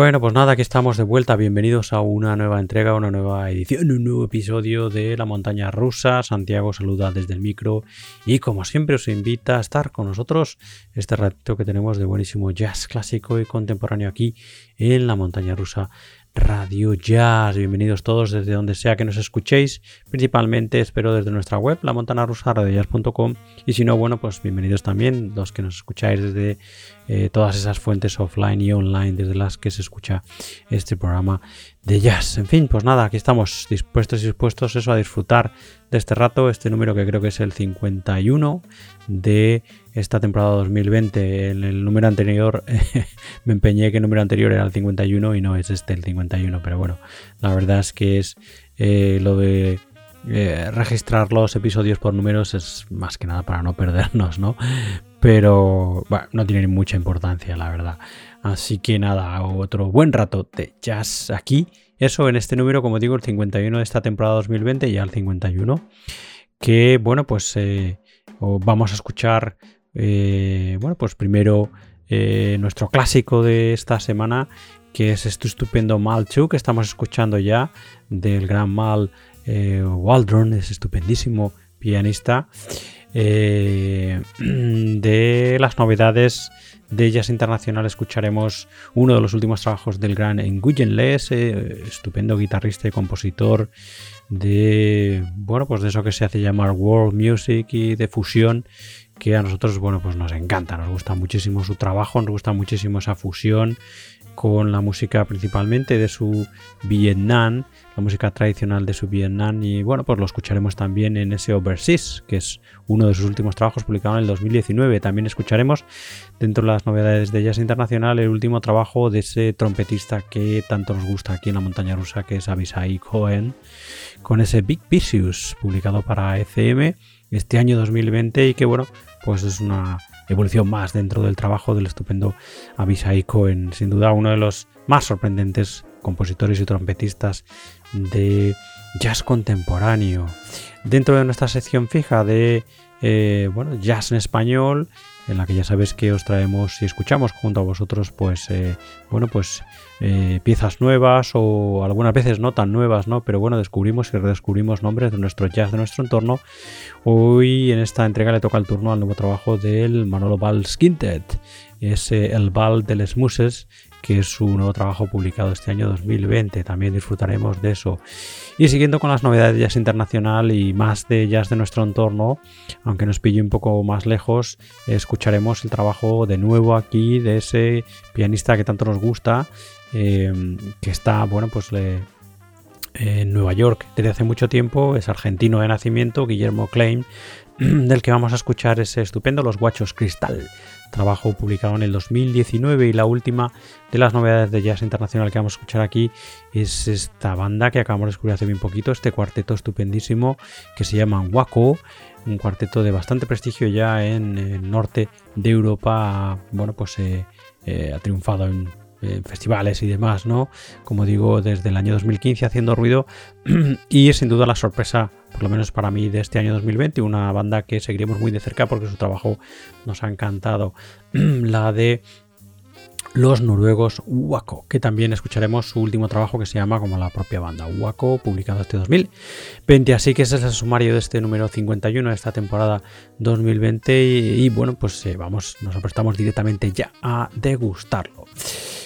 Bueno, pues nada, aquí estamos de vuelta. Bienvenidos a una nueva entrega, una nueva edición, un nuevo episodio de La Montaña Rusa. Santiago saluda desde el micro y como siempre os invita a estar con nosotros este ratito que tenemos de buenísimo jazz clásico y contemporáneo aquí en La Montaña Rusa Radio Jazz. Bienvenidos todos desde donde sea que nos escuchéis. Principalmente espero desde nuestra web, la montana rusa. Y si no, bueno, pues bienvenidos también los que nos escucháis desde eh, todas esas fuentes offline y online desde las que se escucha este programa de jazz. En fin, pues nada, aquí estamos dispuestos y dispuestos eso a disfrutar de este rato, este número que creo que es el 51 de esta temporada 2020. En el número anterior me empeñé que el número anterior era el 51 y no es este el 51, pero bueno, la verdad es que es eh, lo de eh, registrar los episodios por números es más que nada para no perdernos, ¿no? Pero no tiene mucha importancia, la verdad. Así que nada, otro buen rato de jazz aquí. Eso en este número, como digo, el 51 de esta temporada 2020, ya el 51. Que bueno, pues eh, vamos a escuchar, eh, bueno, pues primero eh, nuestro clásico de esta semana, que es este estupendo Mal 2 que estamos escuchando ya, del gran Mal Waldron, es estupendísimo pianista. de las novedades de Jazz Internacional escucharemos uno de los últimos trabajos del gran Nguyen Les, estupendo guitarrista y compositor de bueno pues de eso que se hace llamar world music y de fusión que a nosotros bueno pues nos encanta nos gusta muchísimo su trabajo nos gusta muchísimo esa fusión con la música principalmente de su Vietnam, la música tradicional de su Vietnam y bueno, pues lo escucharemos también en ese Overseas, que es uno de sus últimos trabajos publicado en el 2019. También escucharemos dentro de las novedades de Jazz Internacional el último trabajo de ese trompetista que tanto nos gusta aquí en la montaña rusa, que es Abisai Cohen, con ese Big Vicious publicado para ECM este año 2020 y que bueno, pues es una evolución más dentro del trabajo del estupendo Abisai Cohen, sin duda uno de los más sorprendentes compositores y trompetistas de jazz contemporáneo. Dentro de nuestra sección fija de eh, bueno, jazz en español, en la que ya sabéis que os traemos y escuchamos junto a vosotros, pues, eh, bueno, pues eh, piezas nuevas o algunas veces no tan nuevas, ¿no? Pero bueno, descubrimos y redescubrimos nombres de nuestro jazz, de nuestro entorno. Hoy en esta entrega le toca el turno al nuevo trabajo del Manolo Valls Quintet, es el Val de les Muses que es su nuevo trabajo publicado este año 2020. También disfrutaremos de eso. Y siguiendo con las novedades de jazz internacional y más de jazz de nuestro entorno, aunque nos pille un poco más lejos, escucharemos el trabajo de nuevo aquí de ese pianista que tanto nos gusta, eh, que está, bueno, pues en Nueva York desde hace mucho tiempo, es argentino de nacimiento, Guillermo Klein, del que vamos a escuchar ese estupendo Los Guachos Cristal trabajo publicado en el 2019 y la última de las novedades de jazz internacional que vamos a escuchar aquí es esta banda que acabamos de descubrir hace bien poquito, este cuarteto estupendísimo que se llama Waco, un cuarteto de bastante prestigio ya en el norte de Europa, bueno pues eh, eh, ha triunfado en festivales y demás, ¿no? Como digo, desde el año 2015 haciendo ruido y sin duda la sorpresa lo menos para mí, de este año 2020, una banda que seguiremos muy de cerca porque su trabajo nos ha encantado. La de los noruegos Waco, que también escucharemos su último trabajo que se llama como la propia banda Waco, publicado este 2020. Así que ese es el sumario de este número 51 de esta temporada 2020 y, bueno, pues eh, vamos, nos prestamos directamente ya a degustarlo.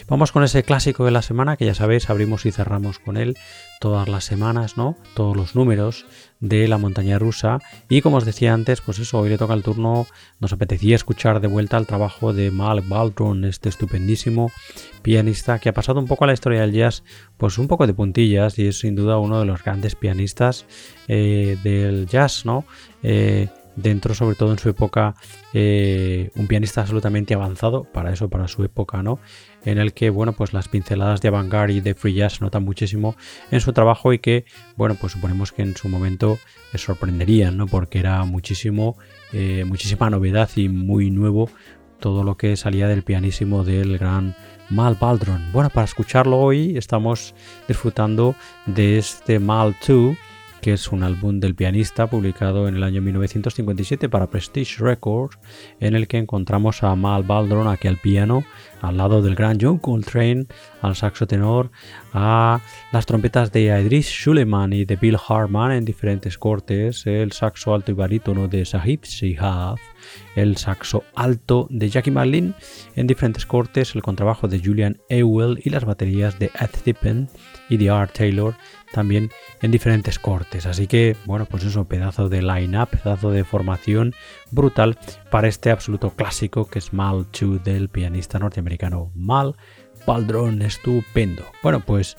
Vamos con ese clásico de la semana que ya sabéis, abrimos y cerramos con él todas las semanas, ¿no? Todos los números de la montaña rusa. Y como os decía antes, pues eso, hoy le toca el turno, nos apetecía escuchar de vuelta el trabajo de Mal Baldron, este estupendísimo pianista que ha pasado un poco a la historia del jazz, pues un poco de puntillas y es sin duda uno de los grandes pianistas eh, del jazz, ¿no? Eh, dentro sobre todo en su época eh, un pianista absolutamente avanzado para eso para su época no en el que bueno pues las pinceladas de avant y de free jazz notan muchísimo en su trabajo y que bueno pues suponemos que en su momento les sorprenderían no porque era muchísimo eh, muchísima novedad y muy nuevo todo lo que salía del pianísimo del gran Mal Baldron. Bueno, para escucharlo hoy estamos disfrutando de este Mal 2 que es un álbum del pianista publicado en el año 1957 para Prestige Records, en el que encontramos a Mal Baldron aquí al piano, al lado del gran John Coltrane, al saxo tenor, a las trompetas de Idris Schuleman y de Bill Harman. En diferentes cortes, el saxo alto y barítono de Sahib Shihab, el saxo alto de Jackie Marlin. En diferentes cortes, el contrabajo de Julian Ewell y las baterías de Ed Tippen y de Art Taylor también en diferentes cortes. Así que, bueno, pues eso, pedazo de line-up, pedazo de formación brutal para este absoluto clásico que es Mal 2 del pianista norteamericano Mal Baldron. Estupendo. Bueno, pues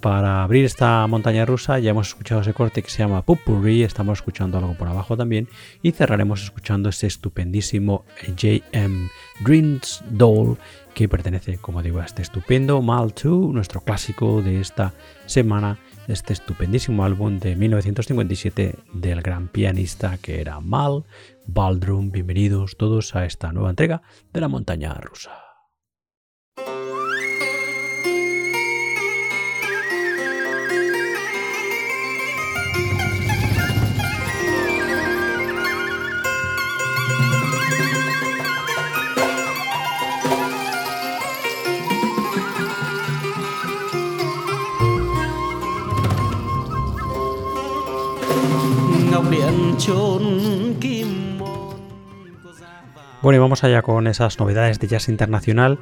para abrir esta montaña rusa ya hemos escuchado ese corte que se llama Pupurri, estamos escuchando algo por abajo también y cerraremos escuchando ese estupendísimo JM Dreams Doll que pertenece, como digo, a este estupendo Mal 2, nuestro clásico de esta semana este estupendísimo álbum de 1957 del gran pianista que era Mal Baldrum. Bienvenidos todos a esta nueva entrega de la montaña rusa. Bueno, y vamos allá con esas novedades de jazz internacional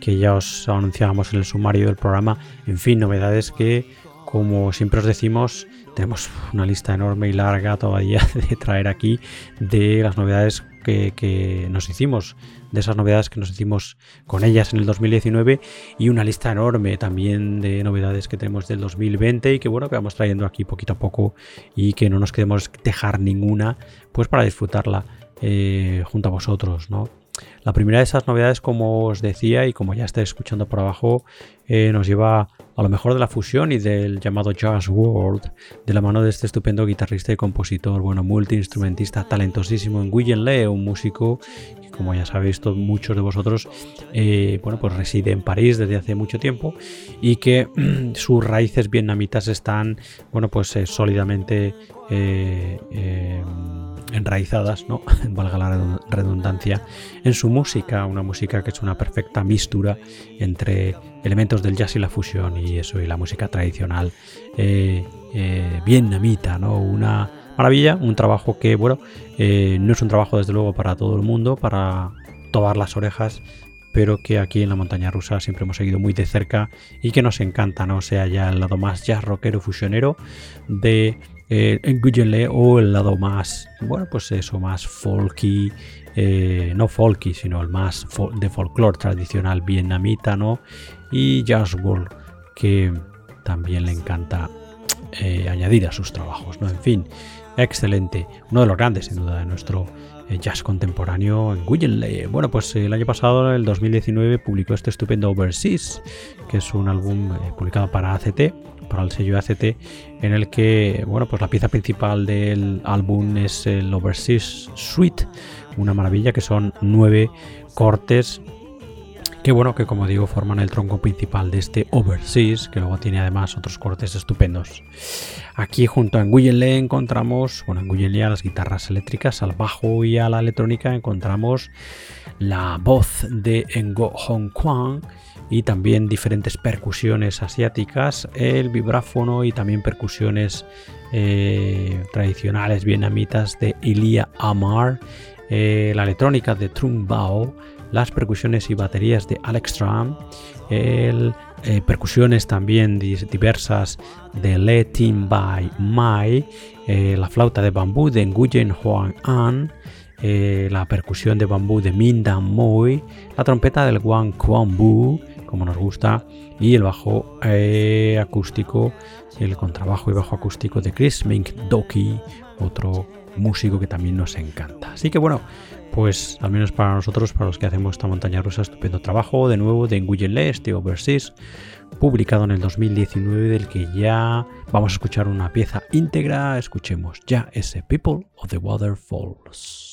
que ya os anunciábamos en el sumario del programa. En fin, novedades que, como siempre os decimos, tenemos una lista enorme y larga todavía de traer aquí de las novedades que, nos hicimos, de esas novedades que nos hicimos con ellas en el 2019 y una lista enorme también de novedades que tenemos del 2020 y que bueno, que vamos trayendo aquí poquito a poco y que no nos queremos dejar ninguna pues para disfrutarla eh, junto a vosotros, ¿no? La primera de esas novedades, como os decía y como ya estáis escuchando por abajo, eh, nos lleva a lo mejor de la fusión y del llamado Jazz World, de la mano de este estupendo guitarrista y compositor, bueno, multiinstrumentista talentosísimo en Guyen Lee, un músico que, como ya sabéis todos, muchos de vosotros, eh, bueno, pues reside en París desde hace mucho tiempo y que sus raíces vietnamitas están, bueno, pues eh, sólidamente enraizadas, ¿no? valga la redundancia, en su música, una música que es una perfecta mistura entre elementos del jazz y la fusión y eso, y la música tradicional eh, eh, vietnamita, ¿no? Una maravilla, un trabajo que, bueno, eh, no es un trabajo desde luego para todo el mundo, para todas las orejas, pero que aquí en la montaña rusa siempre hemos seguido muy de cerca y que nos encanta, ¿no? sea ya el lado más jazz rockero fusionero de eh, en o el lado más, bueno, pues eso, más folky, eh, no folky, sino el más de folclore tradicional vietnamita, ¿no? Y Jazz World, que también le encanta eh, añadir a sus trabajos, ¿no? En fin, excelente, uno de los grandes, sin duda, de nuestro jazz contemporáneo en Guyenley. Bueno, pues el año pasado, el 2019, publicó este estupendo Overseas, que es un álbum publicado para ACT para el sello ACT, en el que, bueno, pues la pieza principal del álbum es el Overseas Suite, una maravilla que son nueve cortes que bueno, que como digo forman el tronco principal de este Overseas, que luego tiene además otros cortes estupendos. Aquí junto a Nguyen encontramos, bueno, en a las guitarras eléctricas, al bajo y a la electrónica encontramos la voz de Ngo Hong Kwang y también diferentes percusiones asiáticas, el vibráfono y también percusiones eh, tradicionales vietnamitas de Ilia Amar, eh, la electrónica de Trung Bao, las percusiones y baterías de Alex Tram, el, eh, percusiones también diversas de Le Tin Bai Mai, la flauta de bambú de Nguyen Huang An, la percusión de bambú de Min Dan Moi, la trompeta del Wang Kwang Bu, como nos gusta, y el bajo eh, acústico, el contrabajo y bajo acústico de Chris Mink Doki, otro músico que también nos encanta. Así que bueno, pues al menos para nosotros, para los que hacemos esta montaña rusa, estupendo trabajo de nuevo de Nguyen Le, este Overseas, publicado en el 2019, del que ya vamos a escuchar una pieza íntegra. Escuchemos ya ese People of the Waterfalls.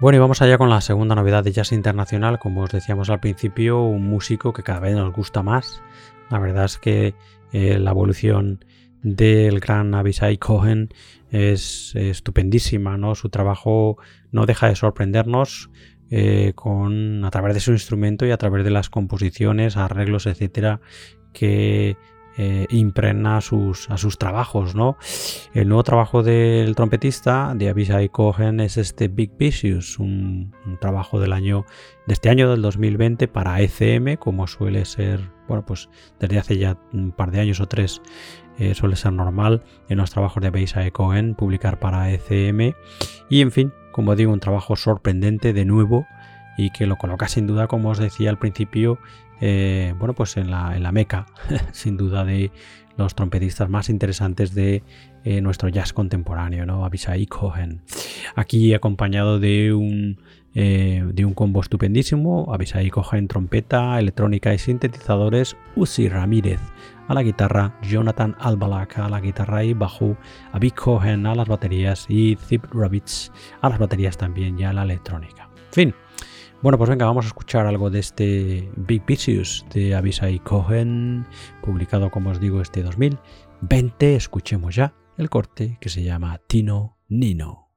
Bueno, y vamos allá con la segunda novedad de Jazz Internacional. Como os decíamos al principio, un músico que cada vez nos gusta más. La verdad es que eh, la evolución del gran Abisai Cohen es estupendísima, ¿no? Su trabajo no deja de sorprendernos eh, con, a través de su instrumento y a través de las composiciones, arreglos, etcétera, que eh, impregna a sus, a sus trabajos, ¿no? El nuevo trabajo del trompetista de Abishai Cohen es este Big Vicious, un, trabajo del año de este año del 2020 para ECM, como suele ser, bueno, pues desde hace ya un par de años o tres eh, suele ser normal en los trabajos de Abishai Cohen publicar para ECM y en fin, como digo, un trabajo sorprendente de nuevo y que lo coloca sin duda, como os decía al principio, eh, bueno, pues en la, en la meca, sin duda, de los trompetistas más interesantes de eh, nuestro jazz contemporáneo, ¿no? Abishai Cohen. Aquí acompañado de un, eh, de un combo estupendísimo, Abishai Cohen trompeta, electrónica y sintetizadores, Uzi Ramírez a la guitarra, Jonathan Albalak a la guitarra y bajo, Abby Cohen a las baterías y Zip Rabbits a las baterías también y a la electrónica. fin, bueno, pues venga, vamos a escuchar algo de este Big Vicious de Abisai Cohen, publicado, como os digo, este 2020. Escuchemos ya el corte que se llama Tino Nino.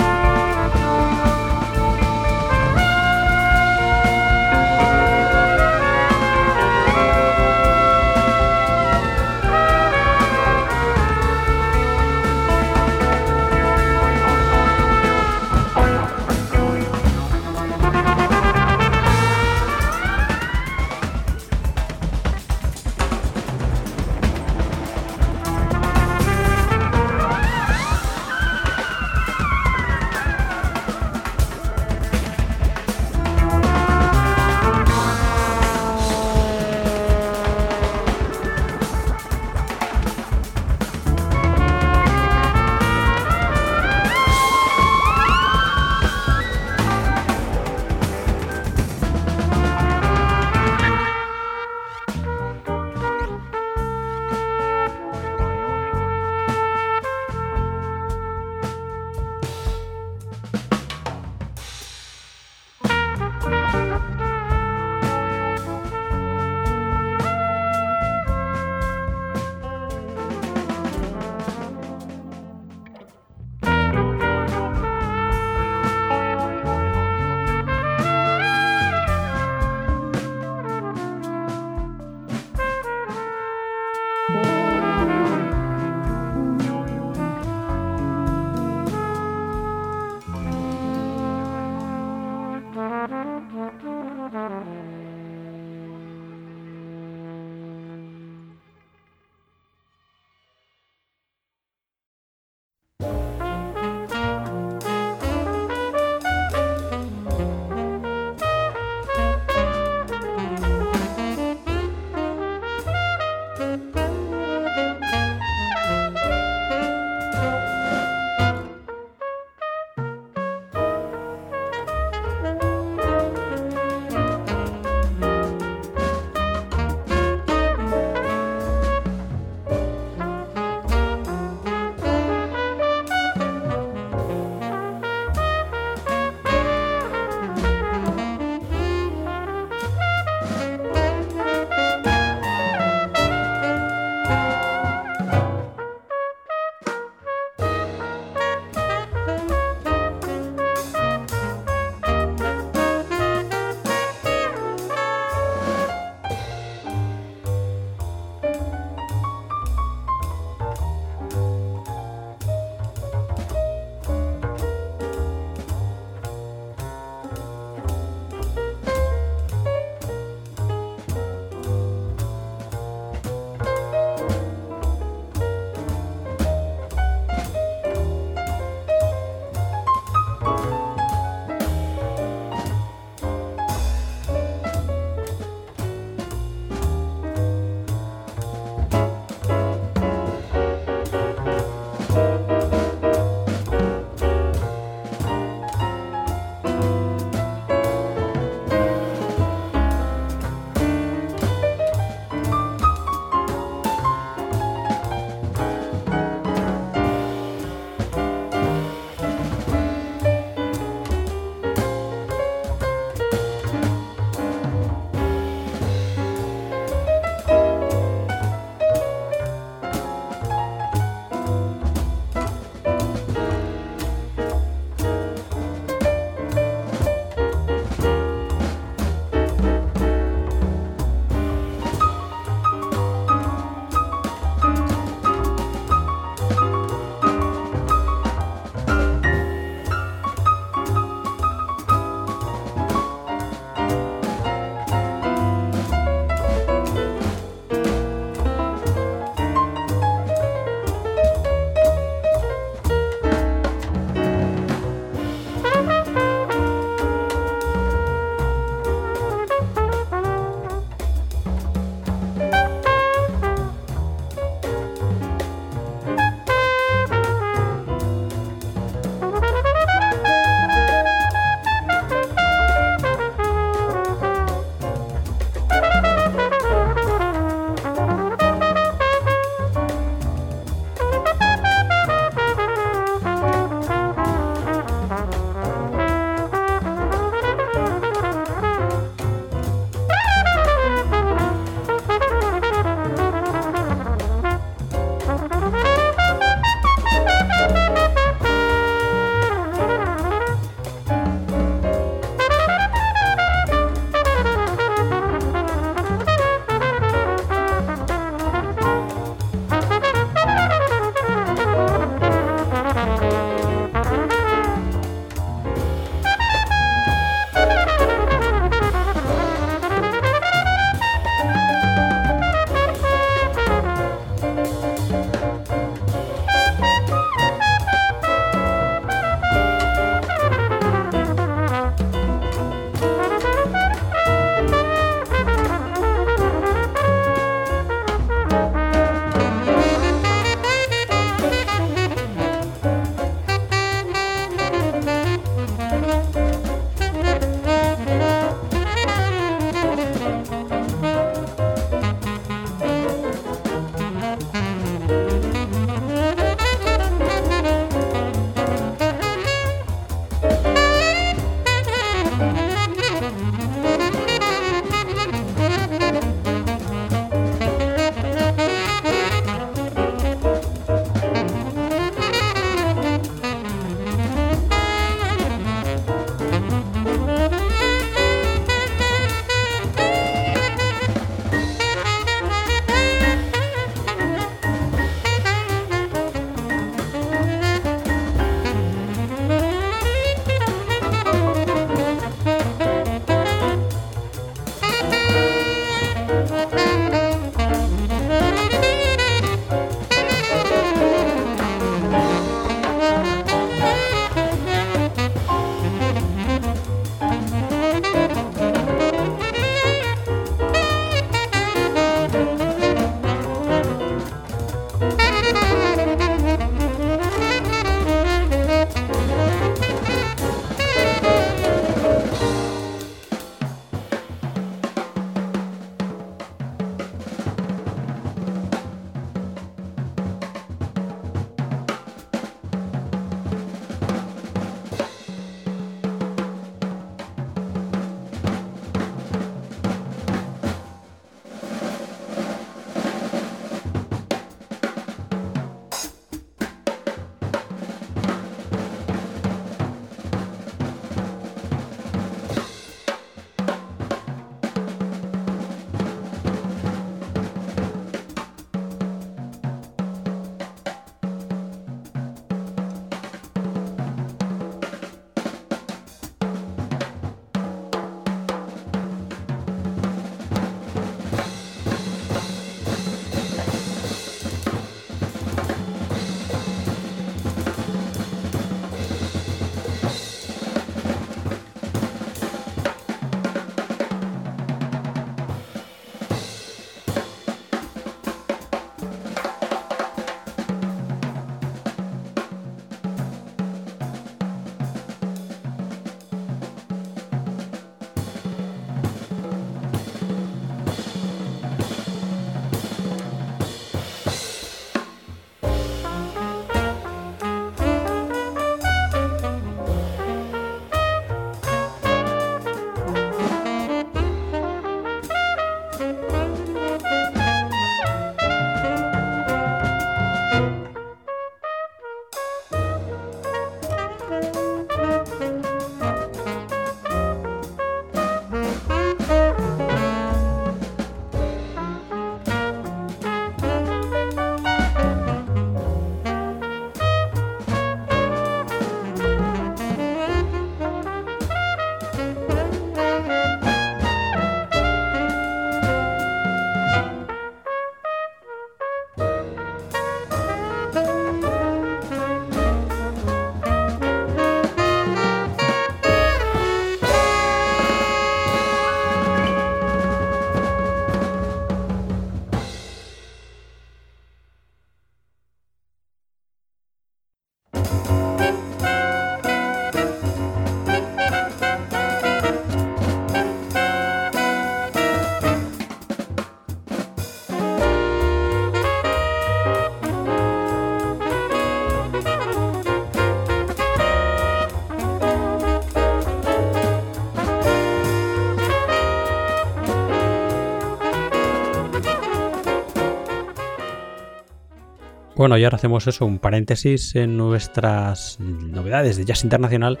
Bueno, y ahora hacemos eso, un paréntesis en nuestras novedades de jazz internacional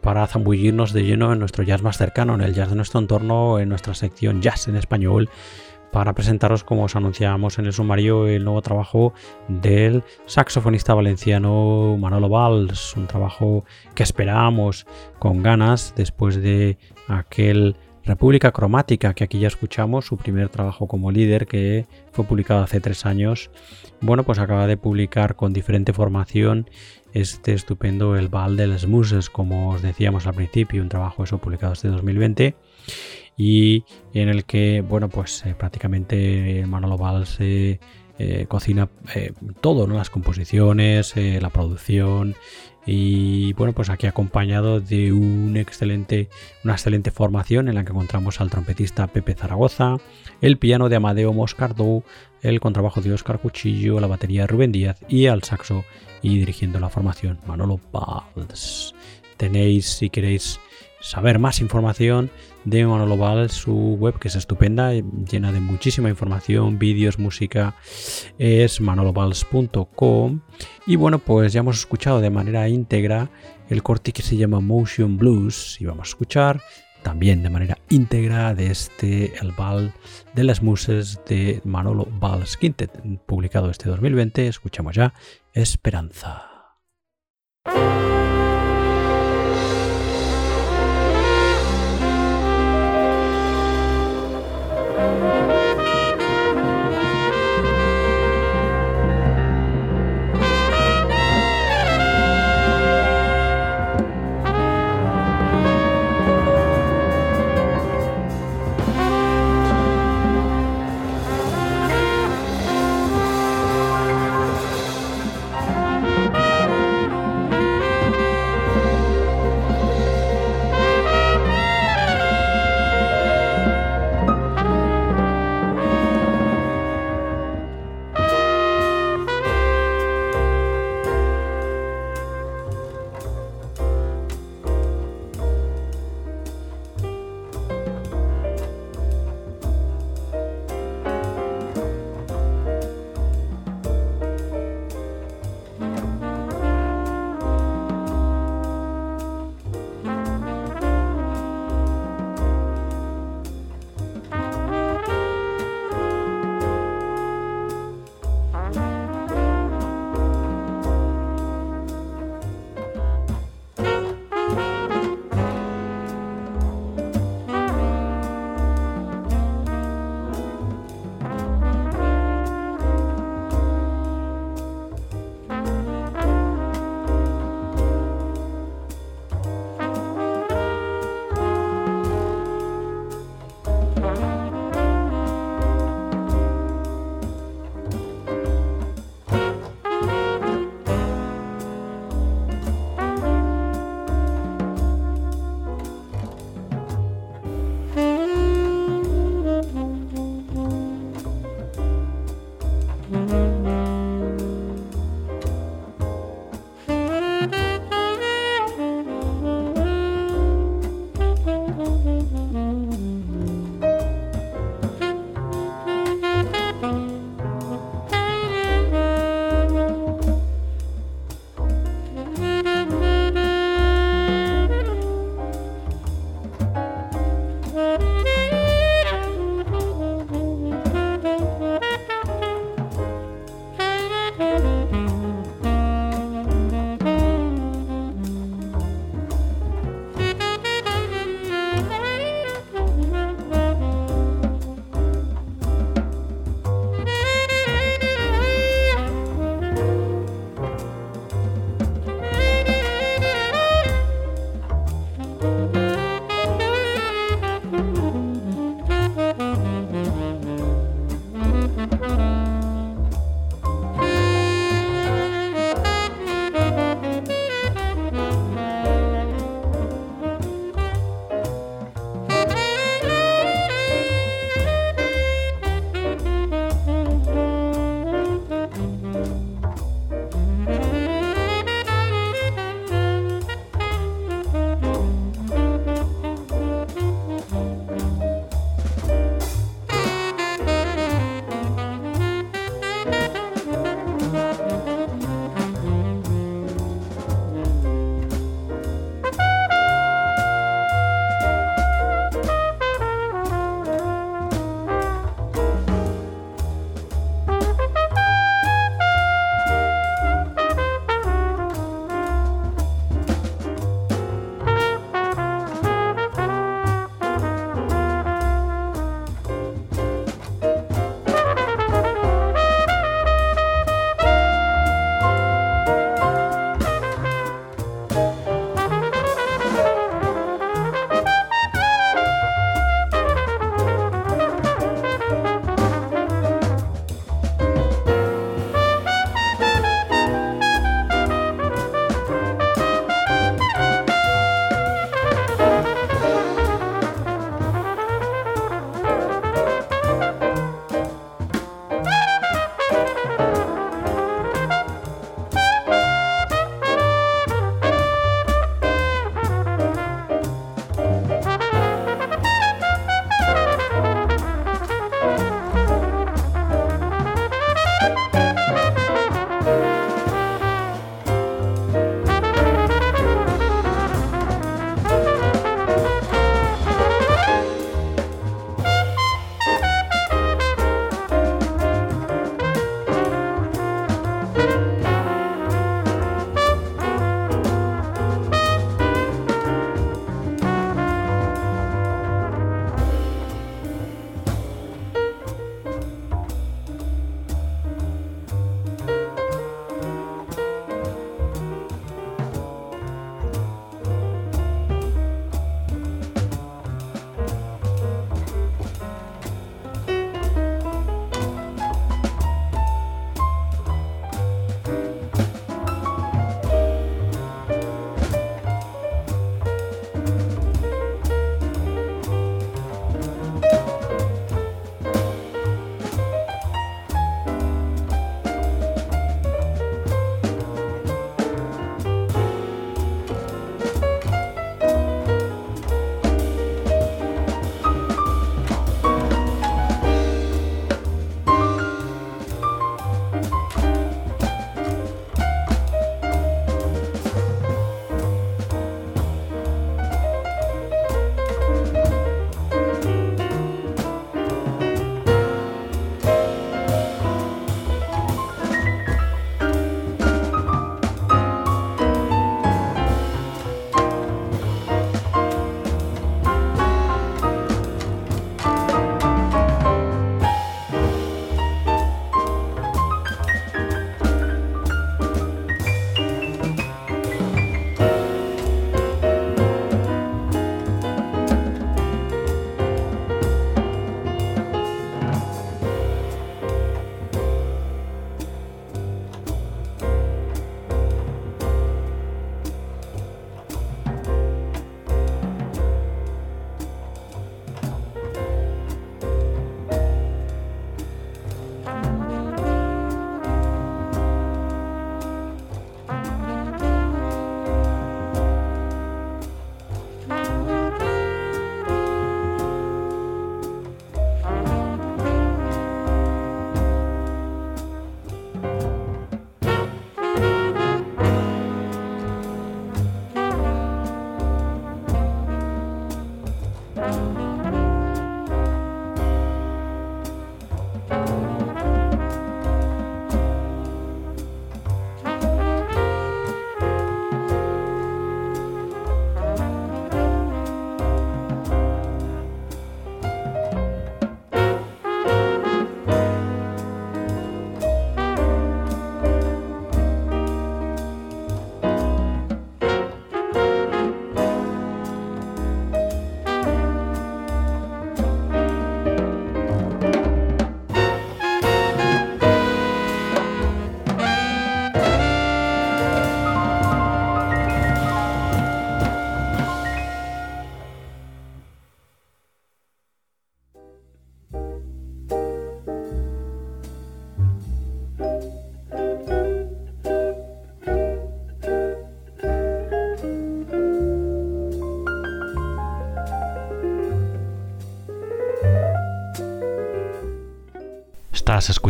para zambullirnos de lleno en nuestro jazz más cercano, en el jazz de nuestro entorno, en nuestra sección Jazz en Español, para presentaros, como os anunciábamos en el sumario, el nuevo trabajo del saxofonista valenciano Manolo Valls, un trabajo que esperábamos con ganas después de aquel República Cromática, que aquí ya escuchamos, su primer trabajo como líder, que fue publicado hace tres años. Bueno, pues acaba de publicar con diferente formación este estupendo El Val de las Muses, como os decíamos al principio, un trabajo eso publicado este 2020 y en el que, bueno, pues eh, prácticamente Manolo Valls eh, eh, cocina todo, ¿no? Las composiciones, la producción, y bueno, pues aquí acompañado de excelente, una excelente formación en la que encontramos al trompetista Pepe Zaragoza, el piano de Amadeo Moscardó, el contrabajo de Oscar Cuchillo, la batería de Rubén Díaz y al saxo y dirigiendo la formación Manolo Valls. Tenéis, si queréis saber más información de Manolo Valls, su web que es estupenda, llena de muchísima información, vídeos, música, es manolovalls.com. Y bueno, pues ya hemos escuchado de manera íntegra el corte que se llama Motion Blues y vamos a escuchar también de manera íntegra de este El Val de las Muses de Manolo Valls Quintet, publicado este 2020. Escuchamos ya Esperanza.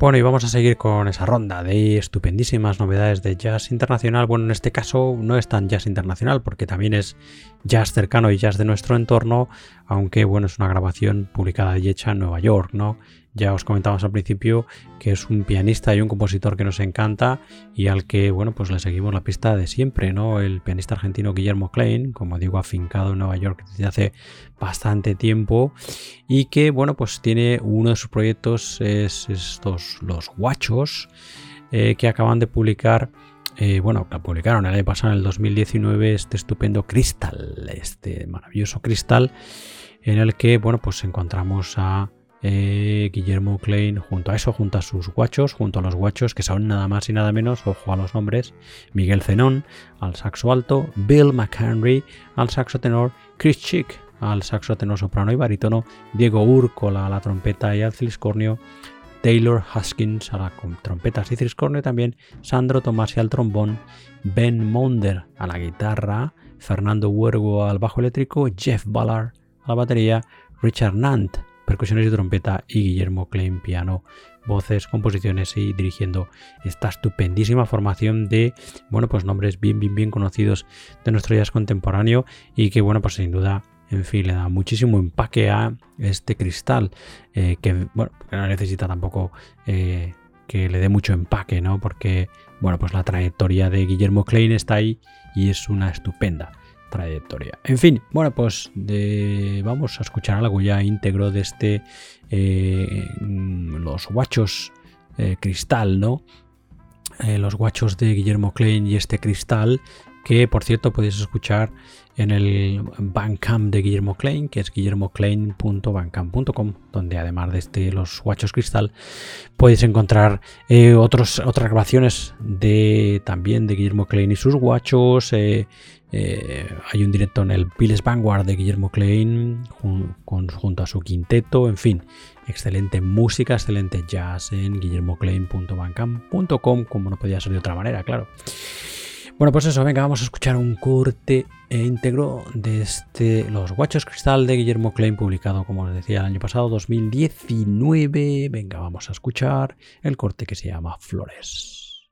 Bueno, y vamos a seguir con esa ronda de estupendísimas novedades de jazz internacional. Bueno, en este caso no es tan jazz internacional porque también es jazz cercano y jazz de nuestro entorno, aunque bueno, es una grabación publicada y hecha en Nueva York, ¿no? Ya os comentamos al principio que es un pianista y un compositor que nos encanta y al que, bueno, pues le seguimos la pista de siempre, ¿no? El pianista argentino Guillermo Klein, como digo, afincado en Nueva York desde hace bastante tiempo y que, bueno, pues tiene uno de sus proyectos, es estos, los guachos, eh, que acaban de publicar eh, bueno, la publicaron el año pasado, en el 2019, este estupendo cristal, este maravilloso cristal, en el que, bueno, pues encontramos a eh, Guillermo Klein junto a eso, junto a sus guachos, junto a los guachos que son nada más y nada menos, ojo a los nombres, Miguel Zenón al saxo alto, Bill McHenry al saxo tenor, Chris Chick al saxo tenor soprano y barítono, Diego Urcola a la trompeta y al ciscornio, Taylor Haskins a la trompeta y ciscornio también, Sandro Tomasi al trombón, Ben Monder a la guitarra, Fernando Huergo al bajo eléctrico, Jeff Ballard a la batería, Richard Nant percusiones y trompeta y Guillermo Klein piano, voces, composiciones y dirigiendo esta estupendísima formación de, bueno, pues nombres bien, bien, bien conocidos de nuestro jazz contemporáneo y que, bueno, pues sin duda, en fin, le da muchísimo empaque a este cristal eh, que, bueno, no necesita tampoco eh, que le dé mucho empaque, ¿no? Porque, bueno, pues la trayectoria de Guillermo Klein está ahí y es una estupenda trayectoria. En fin, bueno, pues vamos a escuchar algo ya íntegro de este eh, los guachos eh, cristal, ¿no? Eh, los guachos de Guillermo Klein y este cristal que por cierto podéis escuchar en el Bandcamp de Guillermo Klein, que es guillermoclein.bandcamp.com, donde además de este Los Guachos Cristal, podéis encontrar eh, otras grabaciones de también de Guillermo Klein y sus guachos. Eh, eh, hay un directo en el Piles Vanguard de Guillermo Klein junto a su quinteto, en fin, excelente música, excelente jazz en guillermoclein.bandcamp.com, como no podía ser de otra manera, claro. Bueno, pues eso, venga, vamos a escuchar un corte íntegro de este Los Guachos Cristal de Guillermo Klein, publicado, como os decía, el año pasado, 2019. Venga, vamos a escuchar el corte que se llama Flores.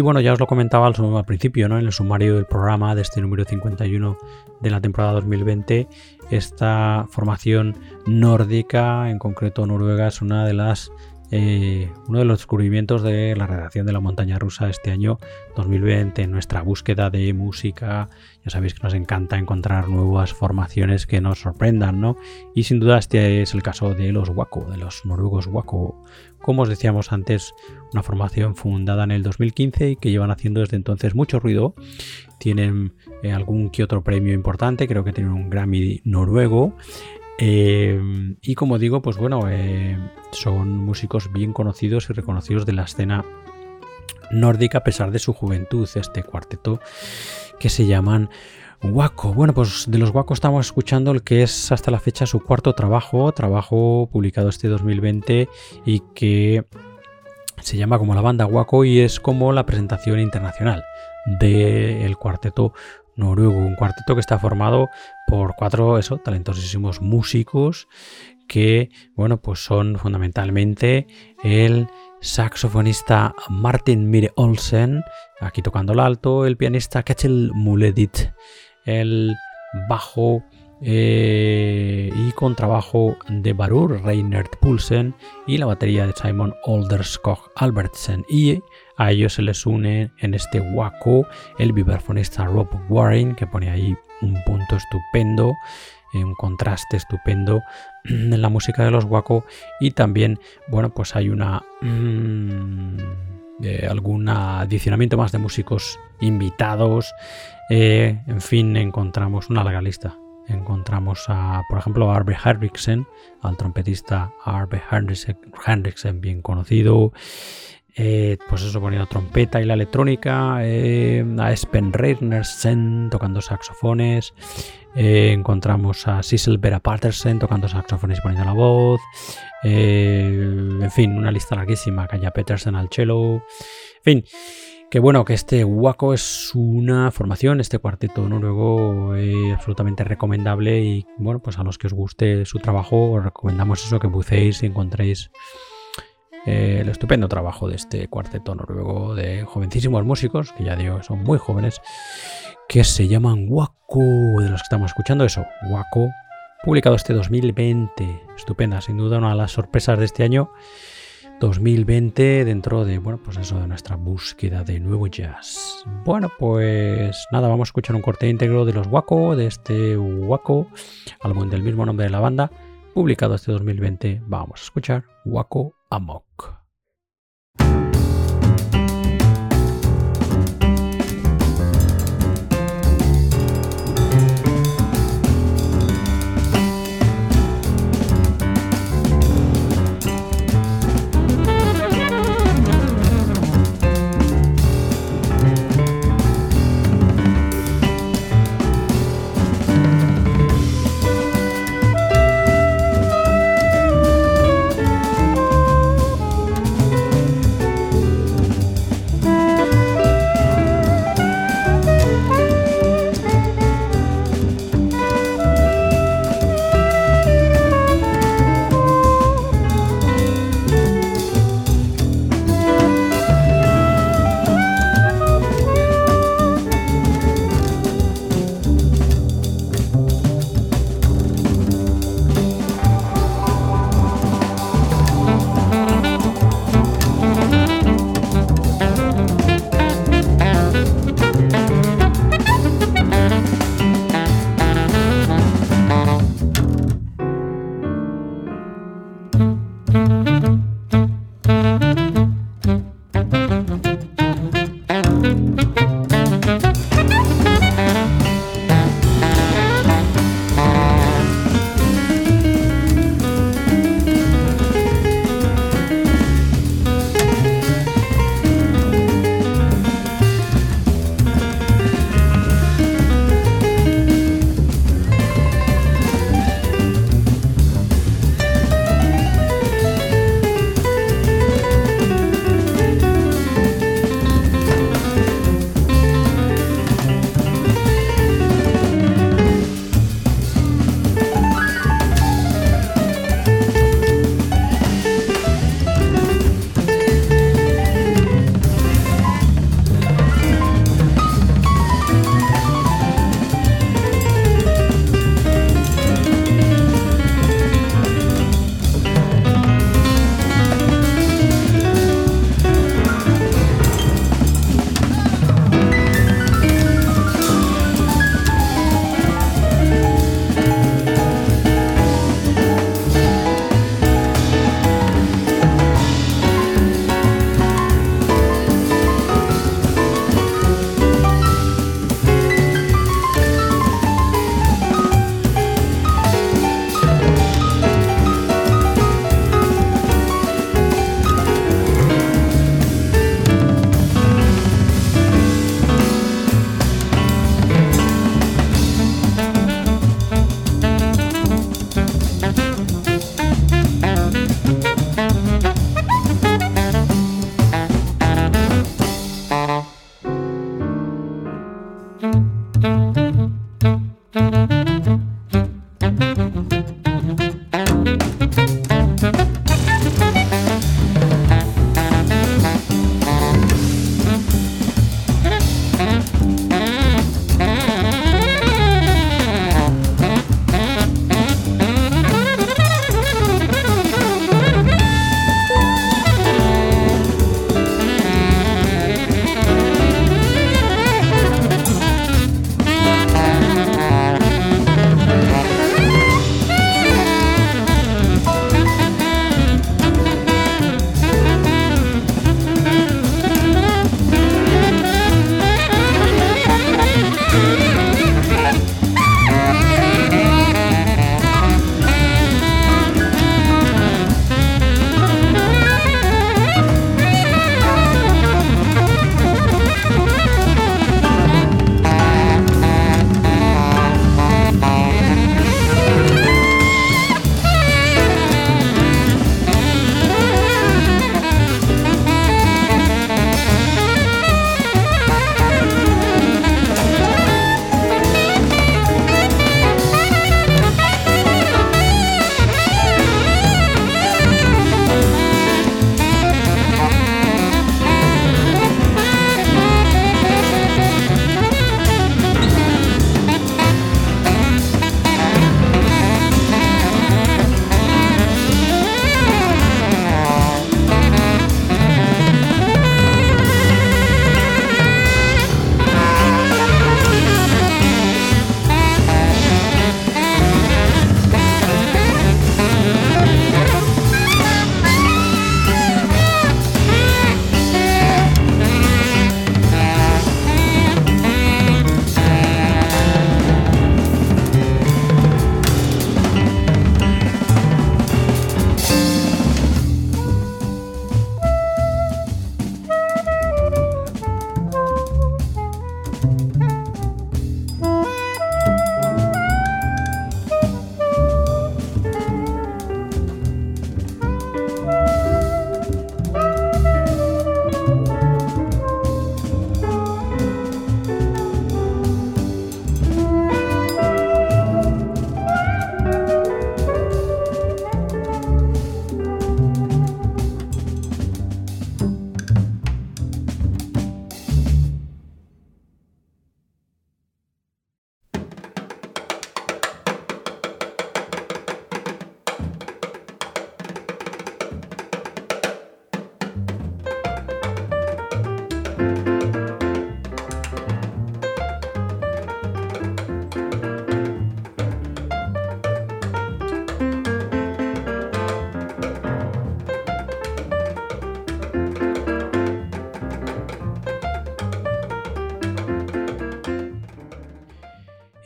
Y bueno, ya os lo comentaba al, principio, ¿no? En el sumario del programa de este número 51 de la temporada 2020, esta formación nórdica, en concreto noruega, es una de las eh, uno de los descubrimientos de la redacción de la montaña rusa este año 2020 en nuestra búsqueda de música. Ya sabéis que nos encanta encontrar nuevas formaciones que nos sorprendan, ¿no? Y sin duda este es el caso de los Waco, de los noruegos Waco. Como os decíamos antes, una formación fundada en el 2015 y que llevan haciendo desde entonces mucho ruido. Tienen eh, algún que otro premio importante, creo que tienen un Grammy noruego. Eh, y como digo, pues bueno, eh, son músicos bien conocidos y reconocidos de la escena nórdica a pesar de su juventud, este cuarteto que se llaman Waco. Bueno, pues de los Waco estamos escuchando el que es hasta la fecha su cuarto trabajo, trabajo publicado este 2020 y que se llama como la banda Waco y es como la presentación internacional del cuarteto noruego, un cuarteto que está formado por cuatro eso, talentosísimos músicos que, bueno, pues son fundamentalmente el saxofonista Martin Mire Olsen, aquí tocando el alto, el pianista Kachel Muledit, el bajo eh, y contrabajo de Barur Reinert Pulsen y la batería de Simon Olderskog Albertsen y a ellos se les une en este Waco el vibrafonista Rob Warren, que pone ahí un punto estupendo, un contraste estupendo en la música de los Waco. Y también, bueno, pues hay una. Mm, eh, algún adicionamiento más de músicos invitados. Eh, en fin, encontramos una larga lista. Encontramos a, por ejemplo, a Arbe Henriksen, al trompetista Arbe Henriksen, bien conocido. Eh, pues eso poniendo trompeta y la electrónica, eh, a Espen Reinersen tocando saxofones, encontramos a Sissel Vera Patterson tocando saxofones y poniendo la voz, en fin, una lista larguísima, Kaya Petersen al cello, en fin, que bueno, que este Waco es una formación, este cuarteto noruego absolutamente recomendable y bueno, pues a los que os guste su trabajo os recomendamos eso, que bucéis y encontréis eh, el estupendo trabajo de este cuarteto noruego de jovencísimos músicos, que ya digo son muy jóvenes, que se llaman Waco, de los que estamos escuchando eso, Waco, publicado este 2020, estupenda, sin duda una de las sorpresas de este año 2020 dentro de, bueno, pues eso de nuestra búsqueda de nuevo jazz. Bueno, pues nada, vamos a escuchar un corte íntegro de los Waco, de este Waco, álbum del mismo nombre de la banda, publicado este 2020. Vamos a escuchar Waco Amok.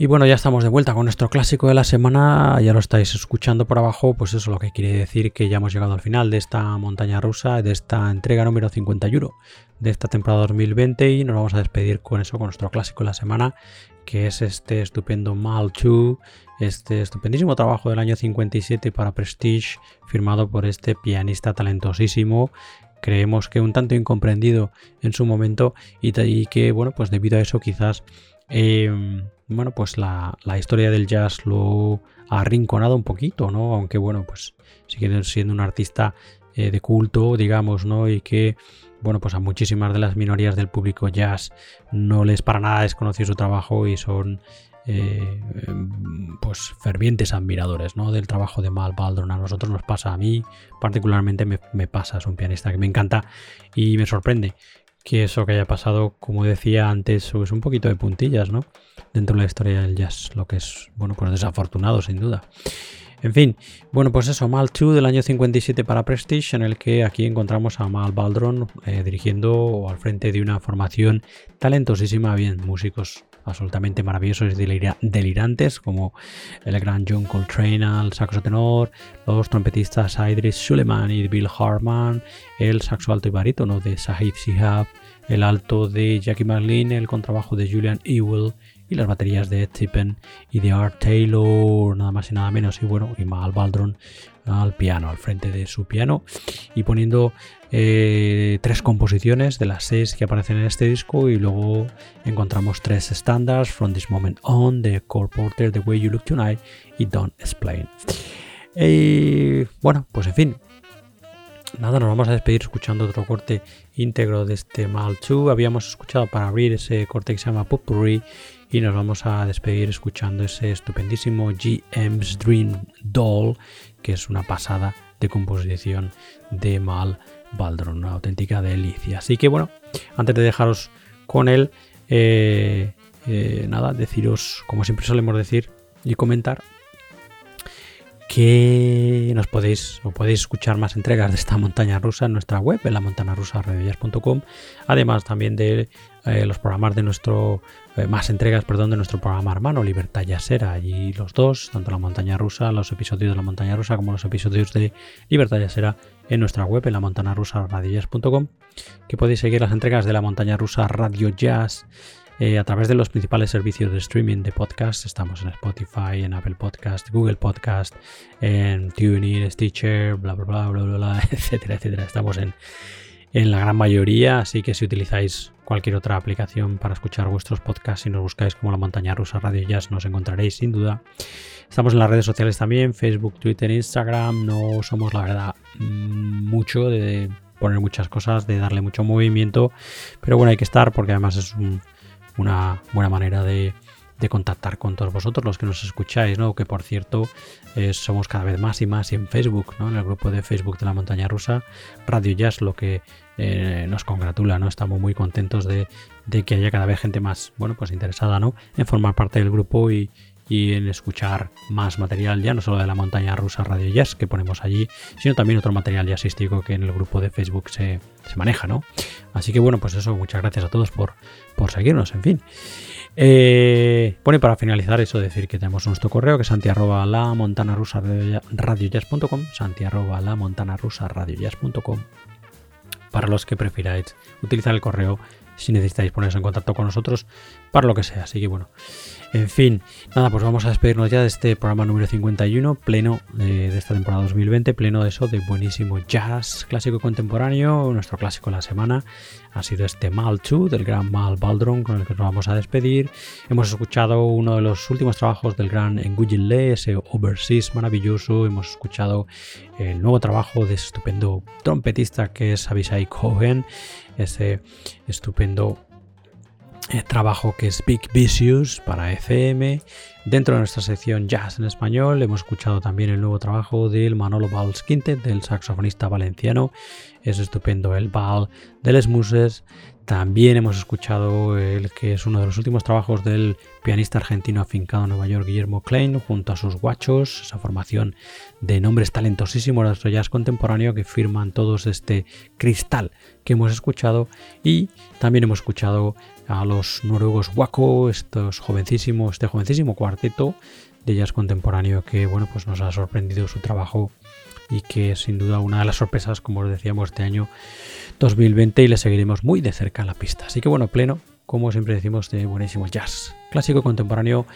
Y bueno, ya estamos de vuelta con nuestro clásico de la semana. Ya lo estáis escuchando por abajo. Pues eso lo que quiere decir que ya hemos llegado al final de esta montaña rusa, de esta entrega número 51 de esta temporada 2020. Y nos vamos a despedir con eso, con nuestro clásico de la semana, que es este estupendo Mal 2, este estupendísimo trabajo del año 57 para Prestige, firmado por este pianista talentosísimo creemos que un tanto incomprendido en su momento y, que bueno pues debido a eso quizás em, bueno, pues la, historia del jazz lo ha arrinconado un poquito, ¿no? Aunque bueno, pues sigue siendo un artista eh, de culto, digamos, ¿no? Y que, bueno, pues a muchísimas de las minorías del público jazz no les para nada desconocido su trabajo y son eh, pues fervientes admiradores ¿no? del trabajo de Mal Baldron. A nosotros nos pasa, a mí particularmente me, me, pasa, es un pianista que me encanta y me sorprende que eso que haya pasado, como decía antes, es un poquito de puntillas, ¿no? Dentro de la historia del jazz, lo que es, bueno, pues desafortunado, sin duda. En fin, bueno, pues eso, Mal 2 del año 57 para Prestige, en el que aquí encontramos a Mal Baldron eh, dirigiendo al frente de una formación talentosísima, bien, músicos absolutamente maravillosos y delirantes, como el gran John Coltrane al saxo tenor, los trompetistas Idris Suleiman y Bill Harman, el saxo alto y barítono de Sahib Sihab, el alto de Jackie McLean, el contrabajo de Julian Ewell y las baterías de Ed Tippen y de Art Taylor, nada más y nada menos, y bueno, y Mal Baldron al piano, al frente de su piano, y poniendo eh, tres composiciones de las seis que aparecen en este disco, y luego encontramos tres estándares, From This Moment On, de Cole Porter, The Way You Look Tonight y Don't Explain. Y bueno, pues en fin, nada, nos vamos a despedir escuchando otro corte íntegro de este Mal 2. Habíamos escuchado para abrir ese corte que se llama Potpourri y nos vamos a despedir escuchando ese estupendísimo GM's Dream Doll, que es una pasada de composición de Mal Baldron, una auténtica delicia. Así que bueno, antes de dejaros con él, eh, eh, nada, deciros, como siempre solemos decir y comentar, que nos podéis o podéis escuchar más entregas de esta montaña rusa en nuestra web, en la además también de eh, los programas de nuestro, eh, más entregas, perdón, de nuestro programa hermano, Libertad Yasera. Allí los dos, tanto la montaña rusa, los episodios de la montaña rusa como los episodios de Libertad Yasera en nuestra web, en la montana rusa que podéis seguir las entregas de la montaña rusa Radio Jazz eh, a través de los principales servicios de streaming de podcast. Estamos en Spotify, en Apple Podcast, Google Podcast, en TuneIn, Stitcher, bla, bla, bla, bla, bla, bla etcétera, etcétera. Estamos en, en la gran mayoría, así que si utilizáis cualquier otra aplicación para escuchar vuestros podcasts y nos buscáis como la montaña rusa Radio Jazz nos encontraréis sin duda. Estamos en las redes sociales también, Facebook, Twitter, Instagram. No somos la verdad mucho de poner muchas cosas, de darle mucho movimiento, pero bueno, hay que estar porque además es un, una buena manera de, contactar con todos vosotros, los que nos escucháis, ¿no? Que por cierto, eh, somos cada vez más y más en Facebook, ¿no? En el grupo de Facebook de la montaña rusa, Radio Jazz, lo que eh, nos congratula, ¿no? Estamos muy contentos de, que haya cada vez gente más, bueno, pues interesada, ¿no? En formar parte del grupo y, en escuchar más material ya no solo de la montaña rusa Radio Jazz que ponemos allí, sino también otro material jazzístico que en el grupo de Facebook se, se maneja, ¿no? Así que bueno, pues eso, muchas gracias a todos por, por seguirnos, en fin. Eh, bueno, y para finalizar eso, decir que tenemos nuestro correo que es santi arroba para los que prefiráis utilizar el correo si necesitáis poneros en contacto con nosotros para lo que sea. Así que bueno, en fin, nada, pues vamos a despedirnos ya de este programa número 51, pleno de, esta temporada 2020, pleno de eso, de buenísimo jazz clásico contemporáneo, nuestro clásico de la semana. Ha sido este Mal 2 del gran Mal Baldron con el que nos vamos a despedir. Hemos escuchado uno de los últimos trabajos del gran Nguyen Le, ese Overseas maravilloso. Hemos escuchado el nuevo trabajo de ese estupendo trompetista que es Abishai Cohen, ese estupendo eh, trabajo que es Big Vicious para FM. Dentro de nuestra sección Jazz en Español hemos escuchado también el nuevo trabajo del Manolo Valls Quintet, del saxofonista valenciano. Es estupendo el Val de Les Muses. También hemos escuchado el que es uno de los últimos trabajos del pianista argentino afincado en Nueva York, Guillermo Klein, junto a sus guachos, esa formación de nombres talentosísimos de nuestro jazz contemporáneo que firman todos este cristal que hemos escuchado. Y también hemos escuchado a los noruegos Waco, estos jovencísimos, este jovencísimo cuarteto de jazz contemporáneo que bueno pues nos ha sorprendido su trabajo y que es sin duda una de las sorpresas como os decíamos este año 2020 y le seguiremos muy de cerca en la pista. Así que bueno pleno como siempre decimos de buenísimo jazz clásico contemporáneo.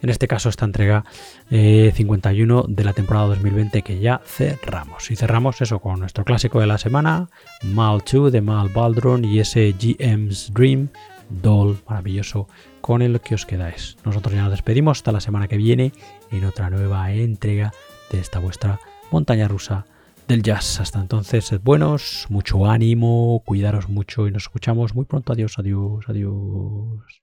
En este caso esta entrega 51 eh, de la temporada 2020 que ya cerramos. Y cerramos eso con nuestro clásico de la semana Mal 2 de Mal Baldron y ese GM's Dream Doll maravilloso con el que os quedáis. Nosotros ya nos despedimos hasta la semana que viene en otra nueva entrega de esta vuestra montaña rusa del jazz. Hasta entonces, sed buenos, mucho ánimo, cuidaros mucho y nos escuchamos muy pronto. Adiós, adiós, adiós.